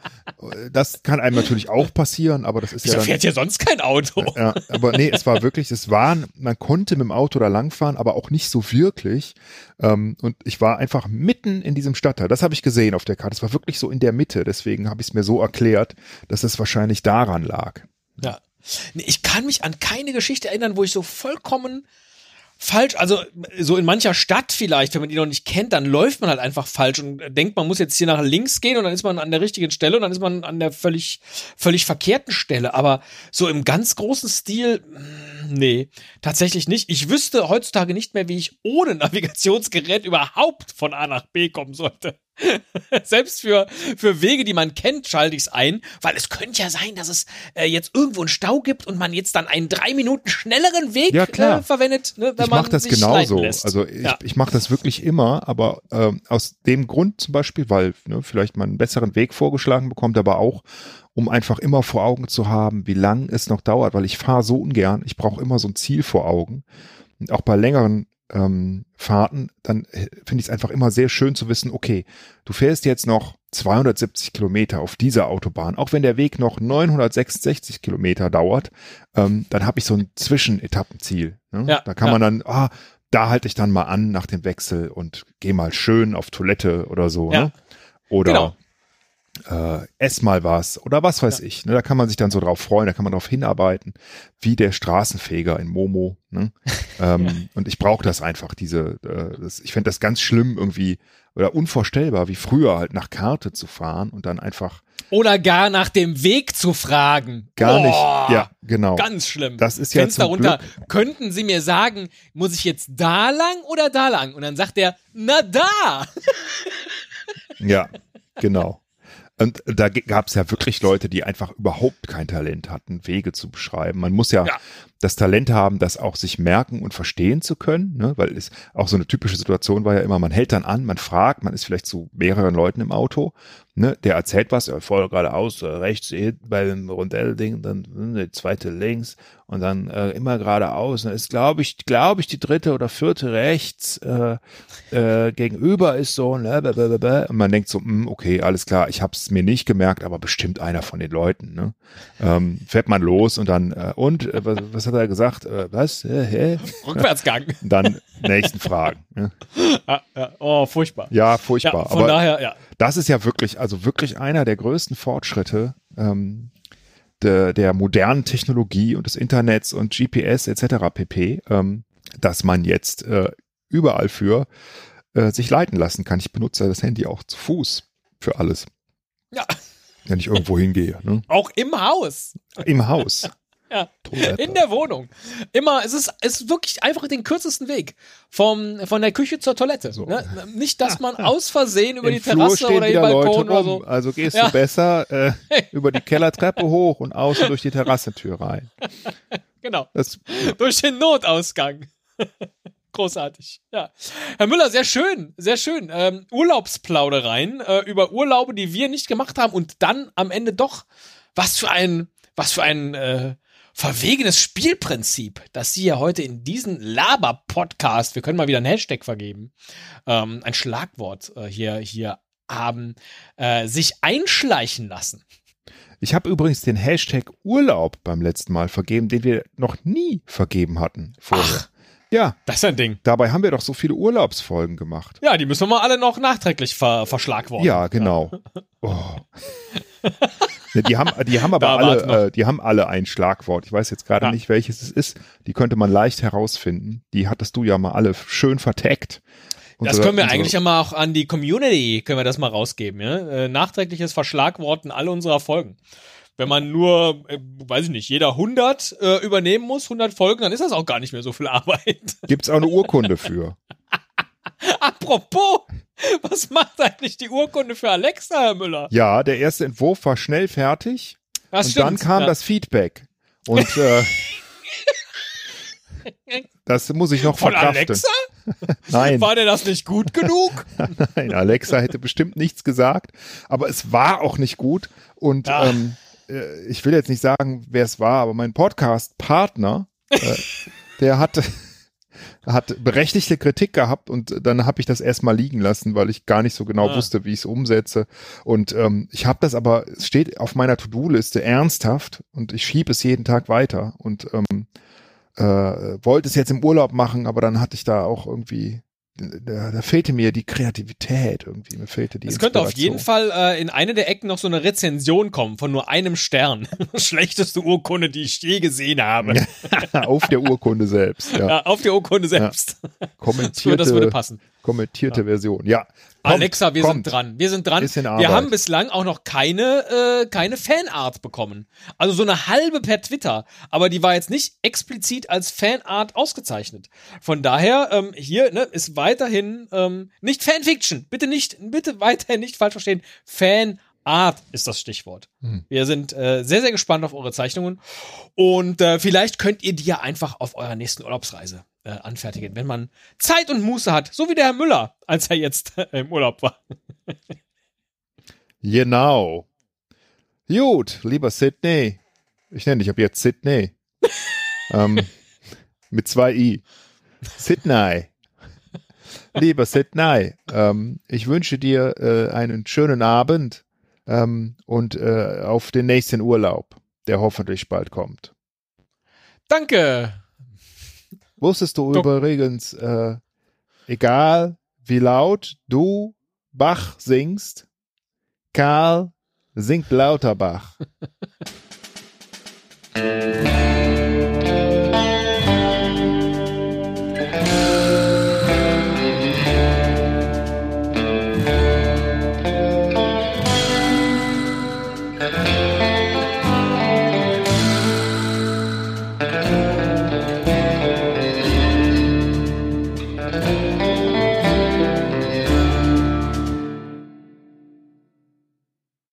das kann einem natürlich auch passieren, aber das ist ja Wieso dann, fährt hier sonst kein Auto? Ja, aber nee, es war wirklich, es waren, man konnte mit dem Auto da langfahren, aber auch nicht so wirklich. Ähm, und ich war einfach mitten in diesem Stadtteil. Das habe ich gesehen auf der Karte. Es war wirklich so in der Mitte. Deswegen habe ich es mir so erklärt, dass es wahrscheinlich daran lag. Ja. Ich kann mich an keine Geschichte erinnern, wo ich so vollkommen falsch, also so in mancher Stadt vielleicht, wenn man die noch nicht kennt, dann läuft man halt einfach falsch und denkt, man muss jetzt hier nach links gehen und dann ist man an der richtigen Stelle und dann ist man an der völlig, völlig verkehrten Stelle. Aber so im ganz großen Stil, mm, nee, tatsächlich nicht. Ich wüsste heutzutage nicht mehr, wie ich ohne Navigationsgerät überhaupt von A nach B kommen sollte. [LAUGHS] Selbst für, für Wege, die man kennt, schalte ich es ein, weil es könnte ja sein, dass es äh, jetzt irgendwo einen Stau gibt und man jetzt dann einen drei Minuten schnelleren Weg Ja, klar. Äh, verwendet, ne, wenn ich mache das genauso. Also ich, Ja. ich mache das wirklich immer, aber ähm, aus dem Grund zum Beispiel, weil ne, vielleicht man einen besseren Weg vorgeschlagen bekommt, aber auch, um einfach immer vor Augen zu haben, wie lang es noch dauert, weil ich fahre so ungern, ich brauche immer so ein Ziel vor Augen. Und auch bei längeren ähm, Fahrten, dann äh, finde ich es einfach immer sehr schön zu wissen, okay, du fährst jetzt noch 270 Kilometer auf dieser Autobahn, auch wenn der Weg noch 966 Kilometer dauert, ähm, dann habe ich so ein Zwischenetappenziel. Ne? Ja, da kann ja. man dann, ah, da halte ich dann mal an nach dem Wechsel und gehe mal schön auf Toilette oder so. Ja. Ne? Oder Genau. Äh, ess mal was oder was weiß ich. Ne? Da kann man sich dann so drauf freuen, da kann man darauf hinarbeiten, wie der Straßenfeger in Momo. Ne? [LAUGHS] ähm, und ich brauche das einfach, diese, äh, das, ich finde das ganz schlimm irgendwie oder unvorstellbar, wie früher halt nach Karte zu fahren und dann einfach Oder gar nach dem Weg zu fragen. gar Boah, nicht, ja, genau. Ganz schlimm. Das ist ja Fenster zum runter. Könnten Sie mir sagen, muss ich jetzt da lang oder da lang? Und dann sagt er, na da. Ja, genau. Und da gab es ja wirklich Leute, die einfach überhaupt kein Talent hatten, Wege zu beschreiben. Man muss ja, Ja. das Talent haben, das auch sich merken und verstehen zu können, ne? weil es auch so eine typische Situation war ja immer, man hält dann an, man fragt, man ist vielleicht zu mehreren Leuten im Auto, ne? der erzählt was, er voll geradeaus, äh, rechts bei dem Rondellding, dann äh, die zweite links und dann äh, immer geradeaus. Dann ist, glaube ich, glaube ich, die dritte oder vierte rechts äh, äh, gegenüber ist so, ne, bäh. und man denkt so, hm, okay, alles klar, ich habe es mir nicht gemerkt, aber bestimmt einer von den Leuten. Ne? Ähm, fährt man los und dann, äh, und, äh, was, was hat er gesagt? Äh, was? Äh, hä? Rückwärtsgang. Dann nächsten Fragen. Ne? ja, ja. Oh, furchtbar. Ja, Ja, furchtbar. von aber daher, ja. Das ist ja wirklich, also wirklich einer der größten Fortschritte ähm, der, der modernen Technologie und des Internets und GPS etc. pp, ähm, dass man jetzt äh, überall für äh, sich leiten lassen kann. Ich benutze das Handy auch zu Fuß für alles, Ja, wenn ich irgendwo hingehe. Ne? auch im Haus. Im Haus. Ja. Toilette. In der Wohnung. Immer, es ist, es ist wirklich einfach den kürzesten Weg. Vom, von der Küche zur Toilette. So. Ne? Nicht, dass man [LAUGHS] aus Versehen über Im die Terrasse oder den Balkon oder so. Also gehst Ja. du besser äh, [LAUGHS] über die Kellertreppe hoch und außen durch die Terrassentür rein. [LAUGHS] Genau. Das, Durch den Notausgang. Großartig. Ja. Herr Müller, sehr schön, sehr schön. Ähm, Urlaubsplaudereien äh, über Urlaube, die wir nicht gemacht haben und dann am Ende doch, was für ein, was für ein äh, verwegenes Spielprinzip, dass Sie ja heute in diesen Laber-Podcast, wir können mal wieder einen Hashtag vergeben, ähm, ein Schlagwort äh, hier, hier haben, äh, sich einschleichen lassen. Ich habe übrigens den Hashtag Urlaub beim letzten Mal vergeben, den wir noch nie vergeben hatten vorher. Ach. Ja, Das ist ein Ding. dabei haben wir doch so viele Urlaubsfolgen gemacht. Ja, die müssen wir mal alle noch nachträglich ver verschlagworten. Ja, genau. [LAUGHS] Oh. Ne, die haben, die haben aber alle, äh, die haben alle ein Schlagwort. Ich weiß jetzt gerade Ja. nicht, welches es ist. Die könnte man leicht herausfinden. Die hattest du ja mal alle schön vertaggt. Das Unsere- können wir unsere- eigentlich ja mal auch an die Community, können wir das mal rausgeben, ja? Äh, nachträgliches Verschlagworten all unserer Folgen. Wenn man nur, äh, weiß ich nicht, jeder 100 äh, übernehmen muss, 100 Folgen, dann ist das auch gar nicht mehr so viel Arbeit. Gibt's auch eine Urkunde für. [LAUGHS] Apropos, was macht eigentlich die Urkunde für Alexa, Herr Müller? Ja, der erste Entwurf war schnell fertig. Das und stimmt. dann kam ja. das Feedback. Und äh, [LAUGHS] das muss ich noch von verkraften. Alexa? [LAUGHS] Nein, War denn das nicht gut genug? nein, Alexa hätte bestimmt nichts gesagt, aber es war auch nicht gut. Und Ja. ähm, äh, ich will jetzt nicht sagen, wer es war, aber mein Podcast-Partner, äh, [LAUGHS] der hatte hat berechtigte Kritik gehabt und dann habe ich das erstmal liegen lassen, weil ich gar nicht so genau Ah. wusste, wie ich es umsetze. Und ähm, ich habe das aber, es steht auf meiner To-Do-Liste ernsthaft und ich schiebe es jeden Tag weiter und ähm, äh, wollte es jetzt im Urlaub machen, aber dann hatte ich da auch irgendwie, da, da fehlte mir die Kreativität irgendwie, mir fehlte die Es könnte auf jeden Fall äh, in eine der Ecken noch so eine Rezension kommen von nur einem Stern. [LAUGHS] Schlechteste Urkunde, die ich je gesehen habe. [LAUGHS] auf der Urkunde selbst, ja. Ja, auf der Urkunde selbst. Würde, [LAUGHS] Kommentierte, das würde passen. Kommentierte Version. Ja. Kommt, Alexa, wir kommt. sind dran. Wir sind dran. Wir Arbeit. haben bislang auch noch keine, äh, keine Fanart bekommen. Also so eine halbe per Twitter. Aber die war jetzt nicht explizit als Fanart ausgezeichnet. Von daher, ähm, hier ne, ist weiterhin ähm, nicht Fanfiction. Bitte nicht, bitte weiterhin nicht falsch verstehen. Fanart ist das Stichwort. Hm. Wir sind äh, sehr, sehr gespannt auf eure Zeichnungen. Und äh, vielleicht könnt ihr die ja einfach auf eurer nächsten Urlaubsreise äh, anfertigen, wenn man Zeit und Muße hat. So wie der Herr Müller, als er jetzt äh, im Urlaub war. [LAUGHS] Genau. Gut, lieber Sydney. Ich nenne dich ab jetzt Sydney. [LAUGHS] ähm, mit zwei I. Sydney. Lieber Sydney, ähm, ich wünsche dir äh, einen schönen Abend ähm, und äh, auf den nächsten Urlaub, der hoffentlich bald kommt. Danke. Wusstest du Dok- übrigens, äh, egal wie laut du Bach singst, Karl Singt Lauterbach. [LAUGHS]